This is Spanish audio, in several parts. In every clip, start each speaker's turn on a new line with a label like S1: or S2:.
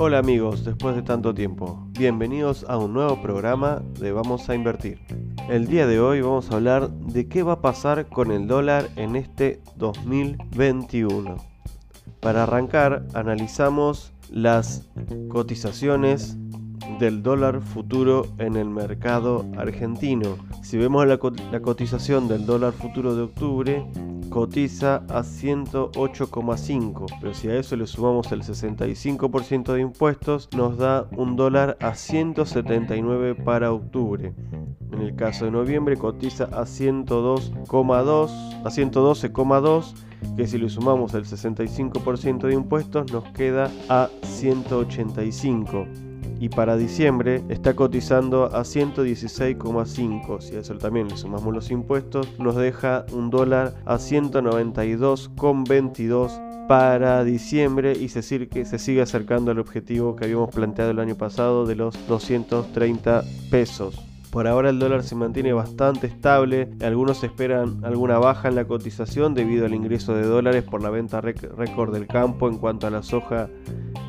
S1: Hola amigos, después de tanto tiempo, bienvenidos a un nuevo programa de Vamos a Invertir. El día de hoy vamos a hablar de qué va a pasar con el dólar en este 2021. Para arrancar, analizamos las cotizaciones del dólar futuro en el mercado argentino. Si vemos la, cotización del dólar futuro de octubre, cotiza a 108,5, pero si a eso le sumamos el 65% de impuestos, nos da un dólar a 179 para octubre. En el caso de noviembre cotiza a 102,2 a 112,2 que si le sumamos el 65% de impuestos nos queda a 185 y para diciembre está cotizando a 116,5. Si a eso también le sumamos los impuestos, nos deja un dólar a 192,22 para diciembre y se se sigue acercando al objetivo que habíamos planteado el año pasado de los 230 pesos. Por ahora el dólar se mantiene bastante estable, algunos esperan alguna baja en la cotización debido al ingreso de dólares por la venta récord del campo en cuanto a la soja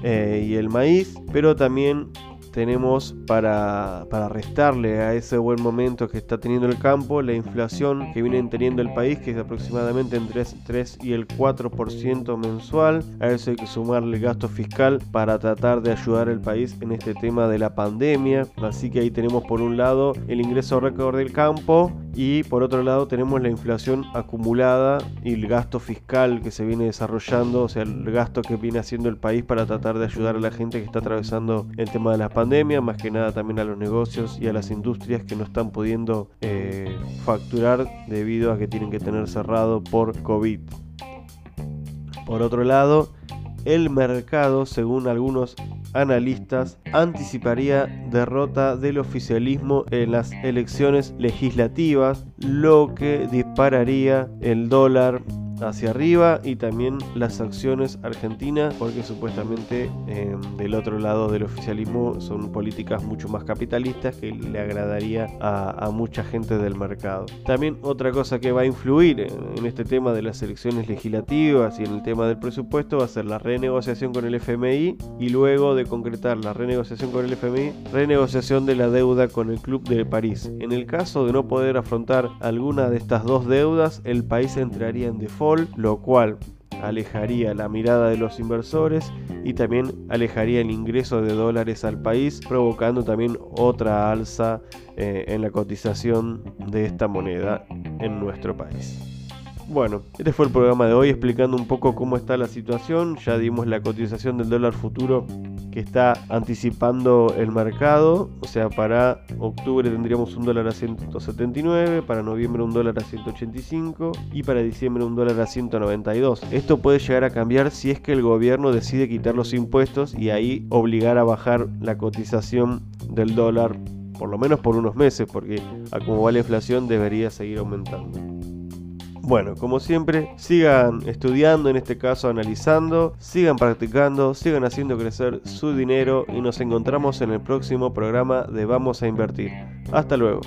S1: eh, y el maíz, pero también tenemos para, restarle a ese buen momento que está teniendo el campo la inflación que viene teniendo el país, que es aproximadamente entre 3, y el 4% mensual. A eso hay que sumarle el gasto fiscal para tratar de ayudar al país en este tema de la pandemia. Así que ahí tenemos por un lado el ingreso récord del campo y por otro lado tenemos la inflación acumulada y el gasto fiscal que se viene desarrollando, o sea, el gasto que viene haciendo el país para tratar de ayudar a la gente que está atravesando el tema de la pandemia, más que nada también a los negocios y a las industrias que no están pudiendo eh, facturar debido a que tienen que tener cerrado por COVID. Por otro lado, el mercado, según algunos analistas, anticiparía derrota del oficialismo en las elecciones legislativas, lo que dispararía el dólar hacia arriba y también las acciones argentinas porque supuestamente em, del otro lado del oficialismo son políticas mucho más capitalistas que le agradaría a, mucha gente del mercado. También otra cosa que va a influir en, este tema de las elecciones legislativas y en el tema del presupuesto va a ser la renegociación con el FMI y luego de concretar la renegociación con el FMI, renegociación de la deuda con el Club de París. En el caso de no poder afrontar alguna de estas dos deudas, el país entraría en default lo cual alejaría la mirada de los inversores y también alejaría el ingreso de dólares al país, provocando también otra alza eh, en la cotización de esta moneda en nuestro país. Bueno, este fue el programa de hoy explicando un poco cómo está la situación. Ya dimos la cotización del dólar futuro que está anticipando el mercado. O sea, para octubre tendríamos un dólar a 179, para noviembre un dólar a 185 y para diciembre un dólar a 192. Esto puede llegar a cambiar si es que el gobierno decide quitar los impuestos y ahí obligar a bajar la cotización del dólar por lo menos por unos meses, porque a como va la inflación debería seguir aumentando. Bueno, como siempre, sigan estudiando, en este caso analizando, sigan practicando, sigan haciendo crecer su dinero y nos encontramos en el próximo programa de Vamos a Invertir. Hasta luego.